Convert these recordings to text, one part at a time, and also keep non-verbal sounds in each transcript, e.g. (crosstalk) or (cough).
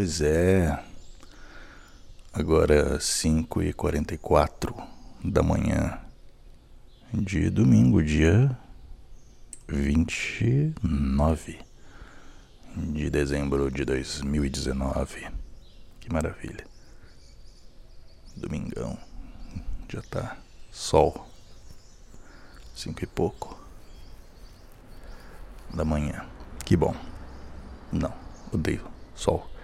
Pois é. Agora 5h44 da manhã de domingo, dia 29 de dezembro de 2019. Que maravilha. Domingão. Já tá sol. Cinco e pouco da manhã. Que bom. Não, odeio sol.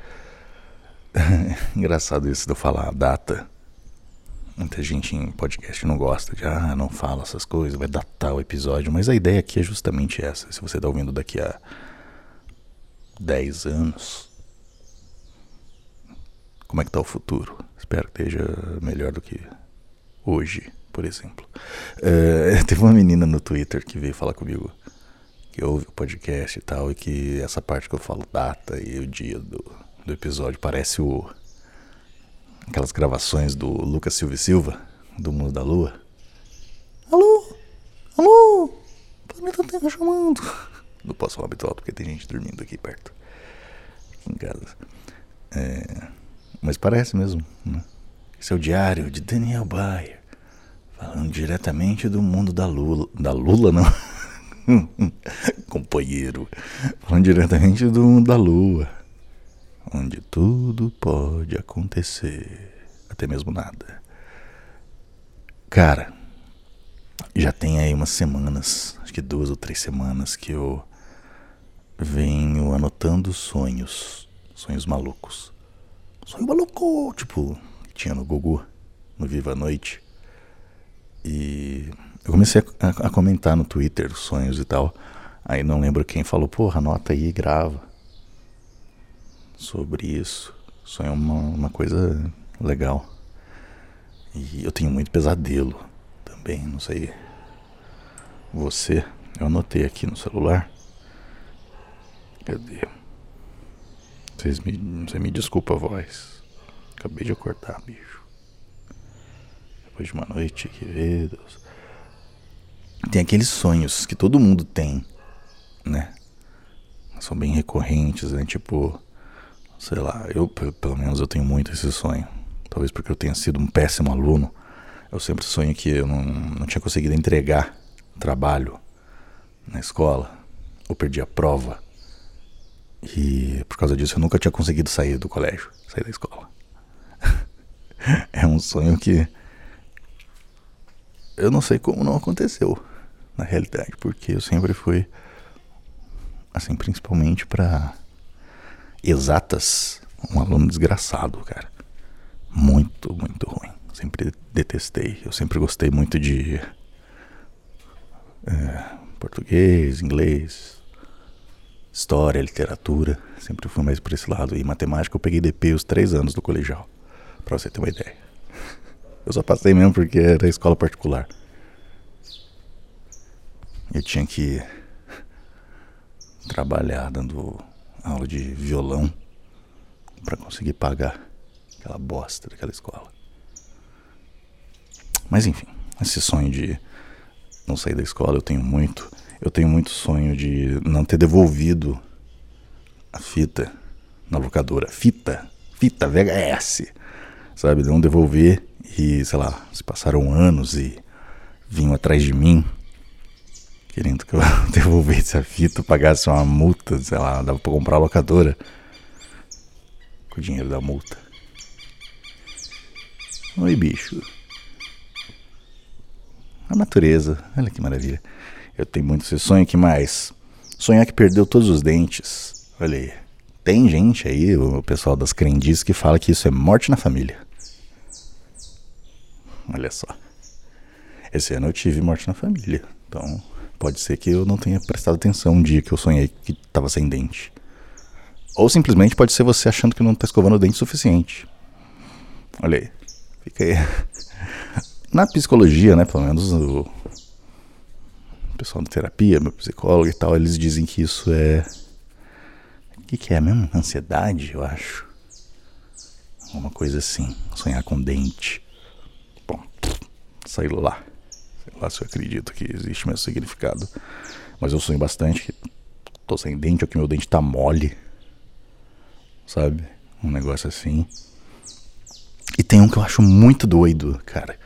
(laughs) Engraçado isso de eu falar a data. Muita gente em podcast não gosta de, ah, não fala essas coisas, vai datar o episódio. Mas a ideia aqui é justamente essa. Se você está ouvindo daqui a 10 anos, como é que tá o futuro? Espero que esteja melhor do que hoje, por exemplo. É, (laughs) teve uma menina no Twitter que veio falar comigo que ouve o podcast e tal, e que essa parte que eu falo data e o dia do, do episódio parece o aquelas gravações do Lucas Silva Silva, do Mundo da Lua. Alô? Alô? Planeta Terra chamando. Não posso falar alto porque tem gente dormindo aqui perto. Aqui em casa. É, mas parece mesmo. Né? Esse é o diário de Daniel Bayer. Falando diretamente do mundo da Lula. Da Lula, não. (laughs) Companheiro. Falando diretamente do mundo da Lua. Onde tudo pode acontecer. Até mesmo nada. Cara, já tem aí umas semanas, acho que duas ou três semanas, que eu venho anotando sonhos. Sonhos malucos. Sonho maluco! Tipo, tinha no Gugu, no Viva a Noite. E eu comecei a, a, comentar no Twitter sonhos e tal. Aí não lembro quem falou, porra, anota aí e grava. Sobre isso. Sonho é uma, uma coisa legal. E eu tenho muito pesadelo também, não sei. Você, eu anotei aqui no celular. Cadê? Vocês me, você me desculpa a voz. Acabei de acordar, bicho. Depois de uma noite que Deus. Tem aqueles sonhos que todo mundo tem, né? São bem recorrentes, né? Tipo, sei lá, eu pelo menos eu tenho muito esse sonho. Talvez porque eu tenha sido um péssimo aluno. Eu sempre sonho que eu não, não tinha conseguido entregar trabalho na escola, ou perdi a prova. E por causa disso eu nunca tinha conseguido sair do colégio, sair da escola. (laughs) é um sonho que eu não sei como não aconteceu na realidade, porque eu sempre fui assim, principalmente para exatas, um aluno desgraçado, cara. Muito, muito ruim. Sempre detestei. Eu sempre gostei muito de é, português, inglês, história, literatura. Sempre fui mais por esse lado. E matemática eu peguei DP os três anos do colegial. Pra você ter uma ideia. Eu só passei mesmo porque era escola particular. Eu tinha que trabalhar dando aula de violão para conseguir pagar aquela bosta daquela escola. Mas enfim, esse sonho de não sair da escola eu tenho muito. Eu tenho muito sonho de não ter devolvido a fita na locadora. Fita, fita VHS, sabe? Não devolver e, sei lá, se passaram anos e vinham atrás de mim querendo que eu (laughs) devolvesse a fita, pagasse uma multa, sei lá, dava pra comprar a locadora com o dinheiro da multa. Oi, bicho. A natureza, olha que maravilha. Eu tenho muito esse sonho que mais. Sonhar que perdeu todos os dentes. Olha aí. Tem gente aí, o pessoal das crendices, que fala que isso é morte na família. Olha só. Esse ano eu tive morte na família. Então, pode ser que eu não tenha prestado atenção um dia que eu sonhei que estava sem dente. Ou simplesmente pode ser você achando que não está escovando o dente o suficiente. Olha aí. Fica aí. (laughs) Na psicologia, né, pelo menos o pessoal da terapia, meu psicólogo e tal, eles dizem que isso é. O que, que é mesmo? Ansiedade, eu acho. Uma coisa assim. Sonhar com dente. Bom, sei lá. Lá se eu acredito que existe meu significado. Mas eu sonho bastante que tô sem dente ou que meu dente tá mole. Sabe? um negócio assim. E tem um que eu acho muito doido, cara.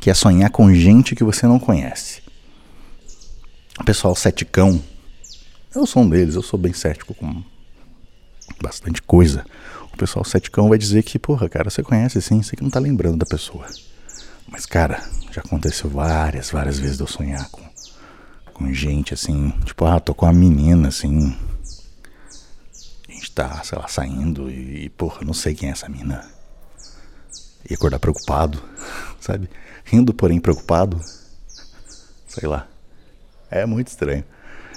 Que é sonhar com gente que você não conhece. O pessoal ceticão. Eu sou um deles, eu sou bem cético com bastante coisa. O pessoal ceticão vai dizer que, porra, cara, você conhece sim, você que não tá lembrando da pessoa. Mas, cara, já aconteceu várias, várias vezes de eu sonhar com, com gente assim. Tipo, ah, tô com uma menina assim. A gente tá, sei lá, saindo e, porra, não sei quem é essa mina. E acordar preocupado, (laughs) sabe? Rindo, porém preocupado. Sei lá. É muito estranho.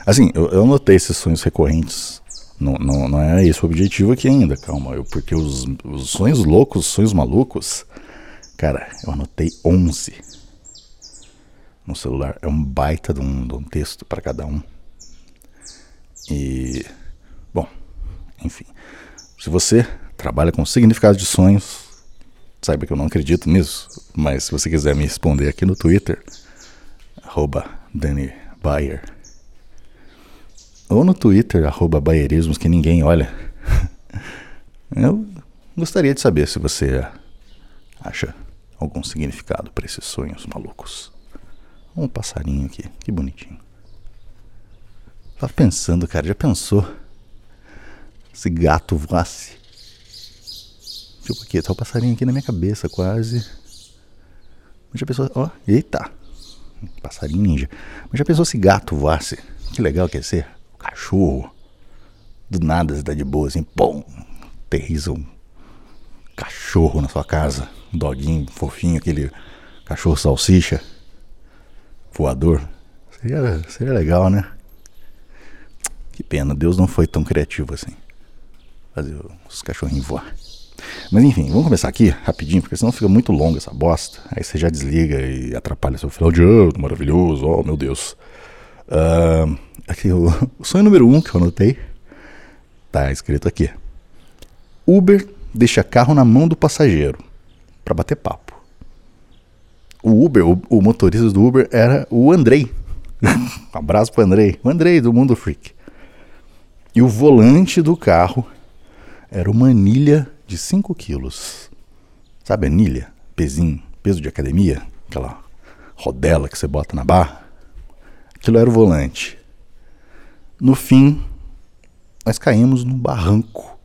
Assim, eu, eu notei esses sonhos recorrentes. Não, não, não é esse o objetivo aqui ainda, calma. Eu, porque os, os sonhos loucos, os sonhos malucos, cara, eu anotei 11 no celular. É um baita de um, de um texto para cada um. E, bom, enfim. Se você trabalha com significado de sonhos, saiba que eu não acredito nisso. Mas se você quiser me responder aqui no Twitter, arroba Dani Bayer. Ou no Twitter, arroba Bayerismos, que ninguém olha. (laughs) Eu gostaria de saber se você acha algum significado para esses sonhos malucos. Um passarinho aqui, que bonitinho. Tava pensando, cara, já pensou? Se gato voasse. Tipo aqui, tá o um passarinho aqui na minha cabeça, quase. Mas já pensou, ó, eita, passarinho ninja. Mas já pensou se gato voasse? Que legal que ia ser. O cachorro. Do nada você tá de boa assim, pum, aterriza um cachorro na sua casa. Doguinho fofinho, aquele cachorro salsicha voador. Seria, seria legal, né? Que pena, Deus não foi tão criativo assim. Fazer os cachorrinhos voar. Mas enfim, vamos começar aqui rapidinho, porque senão fica muito longa essa bosta. Aí você já desliga e atrapalha seu final de ano maravilhoso. Oh, meu Deus. Uh, aqui, o, o sonho número um que eu anotei tá escrito aqui: Uber deixa carro na mão do passageiro para bater papo. O Uber, o, o, motorista do Uber era o Andrei. (laughs) um abraço pro Andrei. O Andrei do Mundo Freak. E o volante do carro era uma anilha de 5 quilos. Sabe anilha? Pezinho, peso de academia? Aquela rodela que você bota na barra? Aquilo era o volante. No fim, nós caímos num barranco.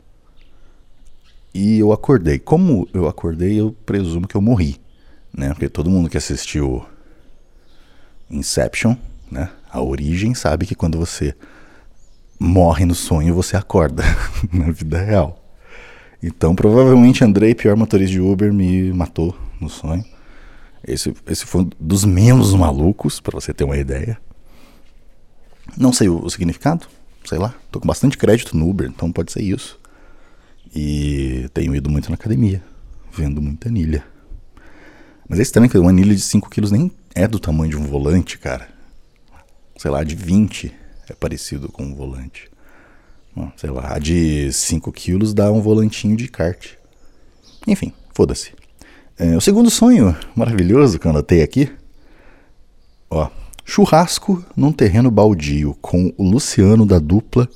E eu acordei. Como eu acordei, eu presumo que eu morri. Né? Porque todo mundo que assistiu Inception, né? A origem sabe que quando você morre no sonho, você acorda (laughs) na vida real. Então, provavelmente Andrei, pior motorista de Uber, me matou no sonho. Esse, esse foi um dos menos malucos, para você ter uma ideia. Não sei o, o, significado, sei lá. Tô com bastante crédito no Uber, então pode ser isso. E tenho ido muito na academia, vendo muita anilha. Mas é estranho que uma anilha de 5 quilos nem é do tamanho de um volante, cara. Sei lá, de 20 é parecido com um volante sei lá, a de 5 quilos dá um volantinho de kart. Enfim, foda-se. É, o segundo sonho maravilhoso que eu anotei aqui, ó, churrasco num terreno baldio com o Luciano da dupla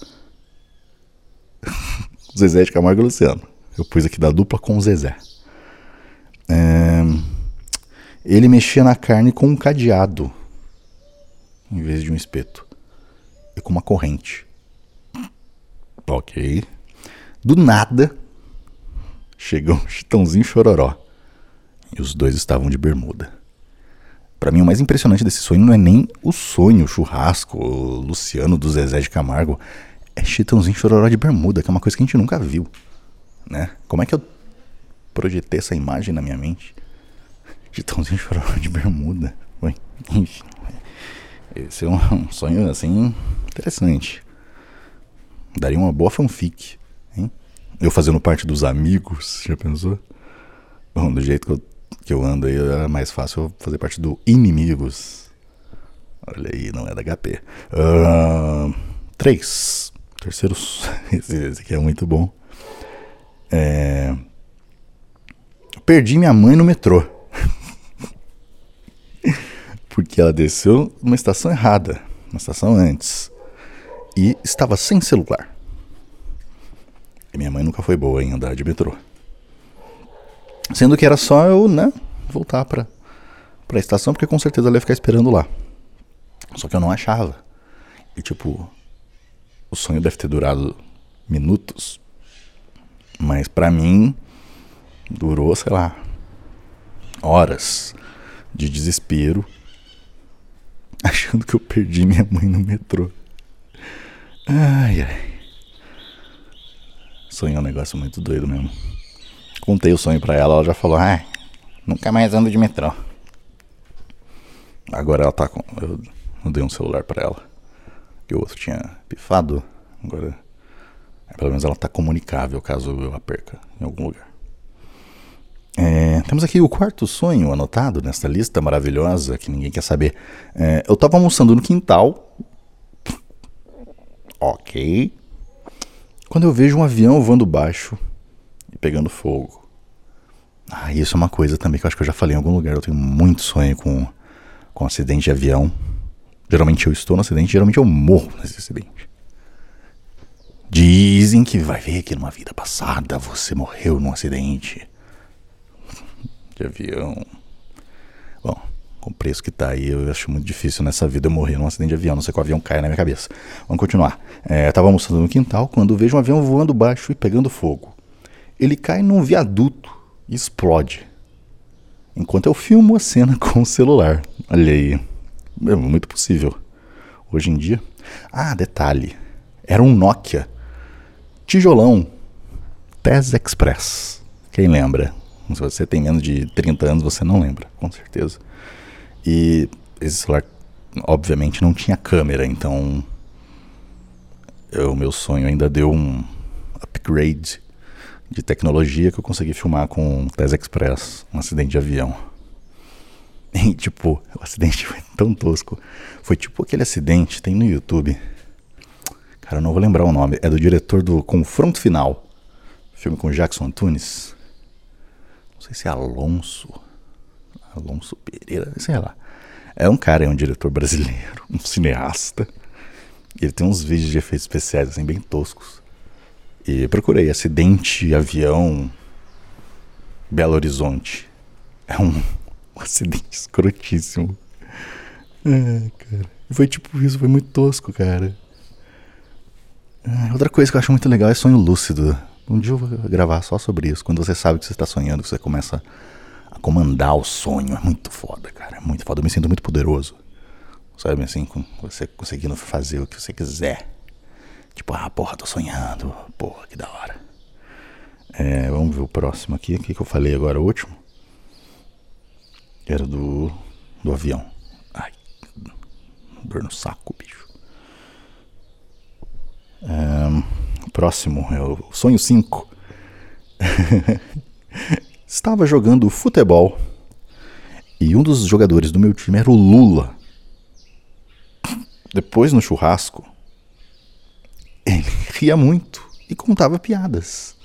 (laughs) Zezé de Camargo e Luciano. Eu pus aqui da dupla com o Zezé. É, ele mexia na carne com um cadeado em vez de um espeto e com uma corrente. Ok. Do nada, chegou um chitãozinho chororó. E os dois estavam de bermuda. Para mim, o mais impressionante desse sonho não é nem o sonho, o churrasco, o Luciano do Zezé de Camargo. É Chitãozinho Chororó de bermuda, que é uma coisa que a gente nunca viu. Né? Como é que eu projetei essa imagem na minha mente? (laughs) Chitãozinho Chororó de bermuda. Enfim. Esse é (laughs) um sonho, assim, interessante. Daria uma boa fanfic, hein? Eu fazendo parte dos amigos, já pensou? Bom, do jeito que eu, que eu ando aí, era mais fácil eu fazer parte do Inimigos. Olha aí, não é da HP. Uh, três. Terceiro. (laughs) Esse, aqui é muito bom. É... Perdi minha mãe no metrô. (laughs) Porque ela desceu numa estação errada. Uma estação antes e estava sem celular. E minha mãe nunca foi boa em andar de metrô. Sendo que era só eu, né, voltar pra, pra estação, porque com certeza ela ia ficar esperando lá. Só que eu não achava. E tipo, o sonho deve ter durado minutos. Mas para mim, durou, sei lá, horas de desespero, (laughs) achando que eu perdi minha mãe no metrô. Ai, ai. Sonho é um negócio muito doido mesmo. Contei o sonho pra ela, ela já falou: ai, nunca mais ando de metrô. Agora ela tá com. Eu, eu dei um celular pra ela. Que o outro tinha pifado. Agora. Pelo menos ela tá comunicável caso eu a perca em algum lugar. É, temos aqui o quarto sonho anotado nesta lista maravilhosa que ninguém quer saber. É, eu estava almoçando no quintal. Ok. Quando eu vejo um avião voando baixo e pegando fogo. Ah, isso é uma coisa também que eu acho que eu já falei em algum lugar. Eu tenho muito sonho com, com acidente de avião. Geralmente eu estou no acidente, geralmente eu morro nesse acidente. Dizem que vai ver que numa vida passada você morreu num acidente de avião. Bom, com o preço que tá aí, eu acho muito difícil nessa vida eu morrer num acidente de avião, não sei que o avião caia na minha cabeça. Vamos continuar. É, tava almoçando no quintal quando vejo um avião voando baixo e pegando fogo. Ele cai num viaduto e explode. Enquanto eu filmo a cena (laughs) com o celular. Olha aí. É muito possível. Hoje em dia. Ah, detalhe. Era um Nokia. Tijolão. Tez Express. Quem lembra? Se você tem menos de 30 anos, você não lembra, com certeza. E esse celular, obviamente, não tinha câmera, então o meu sonho ainda deu um upgrade de tecnologia que eu consegui filmar com o Tez Express, um acidente de avião. (laughs) E, tipo, o acidente foi tão tosco. Foi tipo aquele acidente, tem no YouTube. Cara, eu não vou lembrar o nome. É do diretor do Confronto Final. Filme com Jackson Antunes sei se é Alonso, Alonso Pereira, sei lá. É um cara, é um diretor brasileiro, (laughs) um cineasta. Ele tem uns vídeos de efeitos especiais assim bem toscos. E procurei acidente avião Belo Horizonte. É um, um acidente escrotíssimo. É, cara. Foi tipo isso, foi muito tosco, cara. É, outra coisa que eu acho muito legal é sonho lúcido. Um dia eu vou gravar só sobre isso. Quando você sabe que você está sonhando, você começa a comandar o sonho. É muito foda, cara. É muito foda. Eu me sinto muito poderoso. Sabe assim, com você conseguindo fazer o que você quiser. Tipo, ah, porra, tô sonhando. Porra, que da hora. É, vamos ver o próximo aqui. O que, que eu falei agora, o último? Era do, do avião. Ai, dor no saco, bicho. É, Próximo é o sonho 5. (laughs) Estava jogando futebol e um dos jogadores do meu time era o Lula. Depois no churrasco, ele ria muito e contava piadas.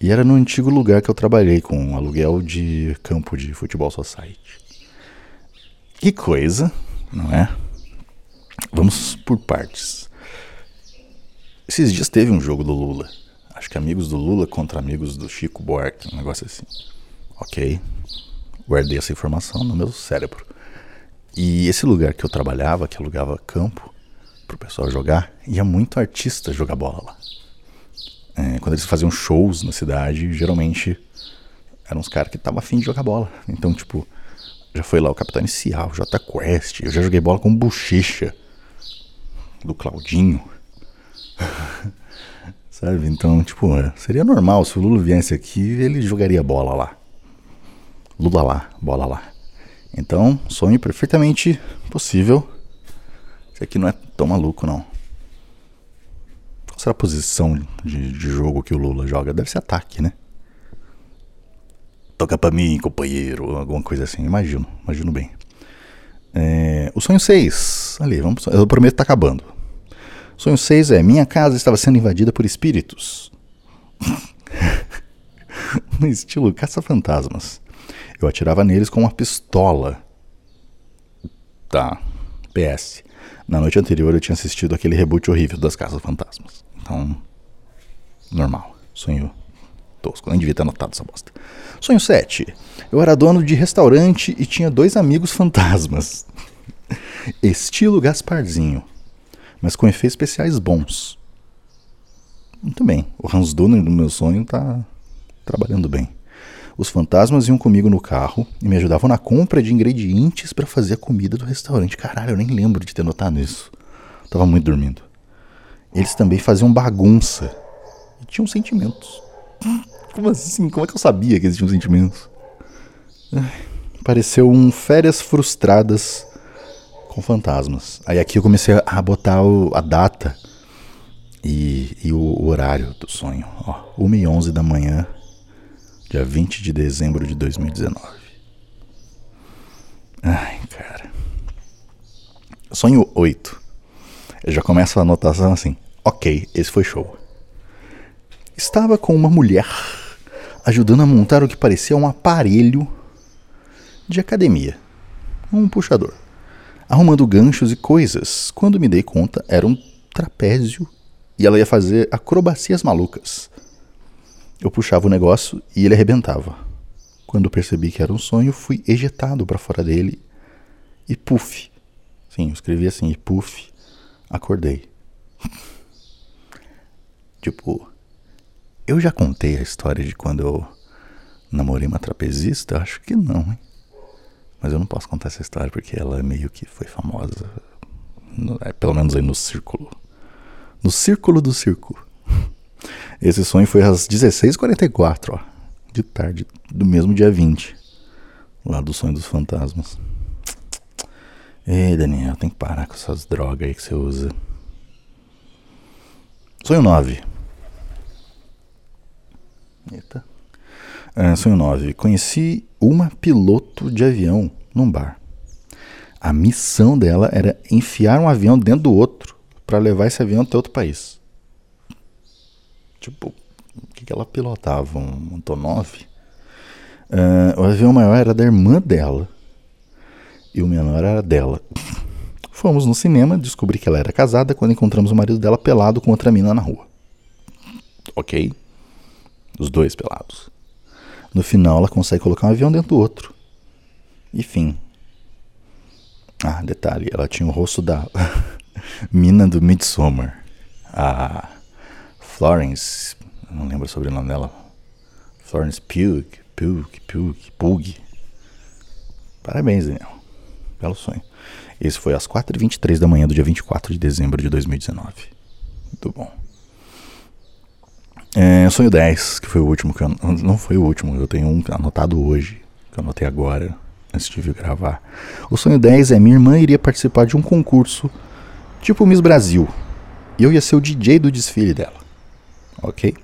E era no antigo lugar que eu trabalhei com aluguel de campo de futebol society. Que coisa, não é? Vamos por partes. Esses dias teve um jogo do Lula. Acho que amigos do Lula contra amigos do Chico Buarque, um negócio assim. Ok. Guardei essa informação no meu cérebro. E esse lugar que eu trabalhava, que alugava campo pro pessoal jogar, ia muito artista jogar bola lá. É, quando eles faziam shows na cidade, geralmente eram uns caras que estavam afim de jogar bola. Então, tipo, já foi lá o Capitão Inicial, o J Quest, eu já joguei bola com bochecha do Claudinho. (laughs) Sabe? Então, tipo, é, seria normal se o Lula viesse aqui, ele jogaria bola lá. Lula lá, bola lá. Então, sonho perfeitamente possível. Isso aqui não é tão maluco, não. Qual será a posição de, de jogo que o Lula joga? Deve ser ataque, né? Toca pra mim, companheiro, alguma coisa assim. Imagino, imagino bem. É, o sonho 6. Ali, vamos. Eu prometo que tá acabando. Sonho 6 é: Minha casa estava sendo invadida por espíritos. (laughs) no estilo caça-fantasmas. Eu atirava neles com uma pistola. Tá. PS. Na noite anterior eu tinha assistido aquele reboot horrível das Casas Fantasmas. Então. Normal. Sonho tosco. Nem devia ter anotado essa bosta. Sonho 7. Eu era dono de restaurante e tinha dois amigos fantasmas. Estilo Gasparzinho. Mas com efeitos especiais bons. Muito bem. O Hans Donner do meu sonho tá trabalhando bem. Os fantasmas iam comigo no carro e me ajudavam na compra de ingredientes para fazer a comida do restaurante. Caralho, eu nem lembro de ter notado isso. Tava muito dormindo. Eles também faziam bagunça e tinham sentimentos. Como assim? Como é que eu sabia que existiam sentimentos? Pareceu um férias frustradas com fantasmas. Aí aqui eu comecei a botar o, a data e, e o, o, horário do sonho. Ó, 1 e 11 da manhã, dia 20 de dezembro de 2019. Ai, cara. Sonho 8. Eu já começo a anotação assim. Ok, esse foi show. Estava com uma mulher ajudando a montar o que parecia um aparelho de academia, um puxador, arrumando ganchos e coisas. Quando me dei conta, era um trapézio e ela ia fazer acrobacias malucas. Eu puxava o negócio e ele arrebentava. Quando percebi que era um sonho, fui ejetado para fora dele e puf. Sim, eu escrevi assim, e puf, acordei. (laughs) tipo, eu já contei a história de quando eu namorei uma trapezista? Acho que não, hein? Mas eu não posso contar essa história porque ela meio que foi famosa. É, pelo menos aí no círculo. No círculo do circo. (laughs) Esse sonho foi às 16h44, ó. De tarde, do mesmo dia 20. Lá do sonho dos fantasmas. Ei, Daniel, tem que parar com essas drogas aí que você usa. Sonho 9. Eita. Uh, sonho 9. Conheci uma piloto de avião num bar. A missão dela era enfiar um avião dentro do outro para levar esse avião até outro país. Tipo, o que, que ela pilotava? Um Antonov? Uh, o avião maior era da irmã dela e o menor era dela. Fomos no cinema, descobri que ela era casada quando encontramos o marido dela pelado com outra mina na rua. Ok? Os dois pelados. No final, ela consegue colocar um avião dentro do outro. E fim. Ah, detalhe, ela tinha o rosto da (laughs) mina do Midsommar. A Florence, não lembro o sobrenome dela. Florence Pugh, Pugh, Pugh, Pugh. Parabéns, Daniel. Belo sonho. Esse foi às 4h23 da manhã do dia 24 de dezembro de 2019. Muito bom. É, sonho 10, que foi o último que eu, Não foi o último, eu tenho um anotado hoje, que eu anotei agora, antes de vir gravar. O sonho 10 é minha irmã iria participar de um concurso tipo Miss Brasil. E eu ia ser o DJ do desfile dela. Ok?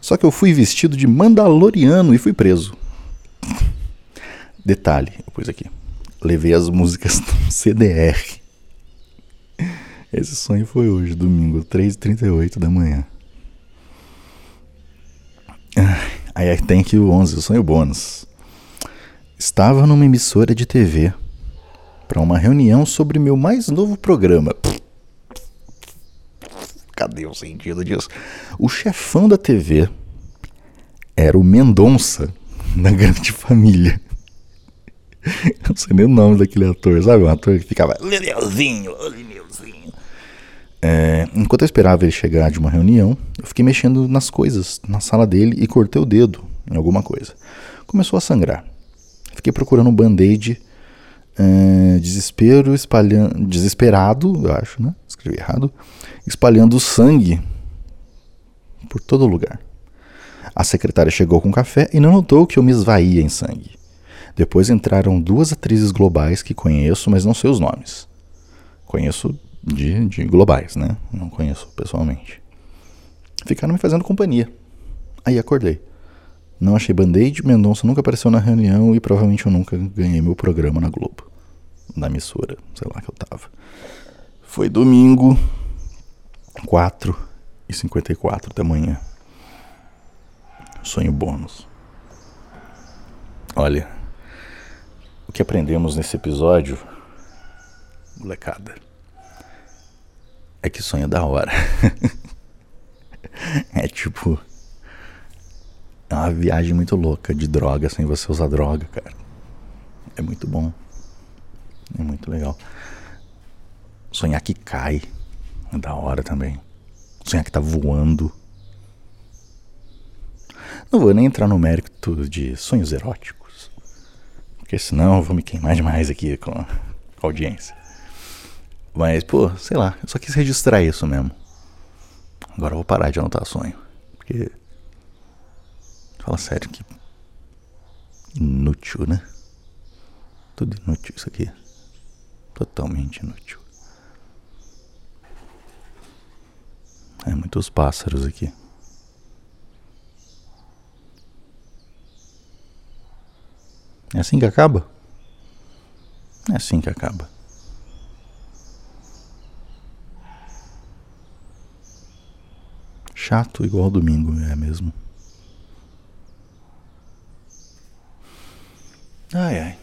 Só que eu fui vestido de Mandaloriano e fui preso. (laughs) Detalhe, eu pus aqui. Levei as músicas (laughs) no CDR. Esse sonho foi hoje, domingo, 3h38 da manhã. Aí tem aqui o 11, o sonho bônus. Estava numa emissora de TV para uma reunião sobre meu mais novo programa. Cadê o sentido disso? O chefão da TV era o Mendonça (laughs) da Grande Família. (laughs) Não sei nem o nome daquele ator, sabe? Um ator que ficava. Lineuzinho, Lineuzinho. É, enquanto eu esperava ele chegar de uma reunião, eu fiquei mexendo nas coisas na sala dele e cortei o dedo em alguma coisa. Começou a sangrar. Fiquei procurando um band-aid, é, desespero, espalhando, desesperado, eu acho, né? Escrevi errado, espalhando sangue por todo lugar. A secretária chegou com café e não notou que eu me esvaía em sangue. Depois entraram duas atrizes globais que conheço, mas não sei os nomes. Conheço de, de globais, né? Não conheço pessoalmente. Ficaram me fazendo companhia. Aí acordei. Não achei band-aid, Mendonça nunca apareceu na reunião e provavelmente eu nunca ganhei meu programa na Globo. Na emissora, sei lá que eu tava. Foi domingo, 4 e 54 da manhã. Sonho bônus. Olha, o que aprendemos nesse episódio, molecada, é que sonho é da hora. (laughs) é tipo. É uma viagem muito louca de droga sem você usar droga, cara. É muito bom. É muito legal. Sonhar que cai. É da hora também. Sonhar que tá voando. Não vou nem entrar no mérito de sonhos eróticos. Porque senão eu vou me queimar demais aqui com a audiência. Mas, pô, sei lá, eu só quis registrar isso mesmo. Agora eu vou parar de anotar sonho. Porque. Fala sério que. Inútil, né? Tudo inútil isso aqui. Totalmente inútil. É muitos pássaros aqui. É assim que acaba? É assim que acaba. Chato igual domingo, é mesmo. Ai ai.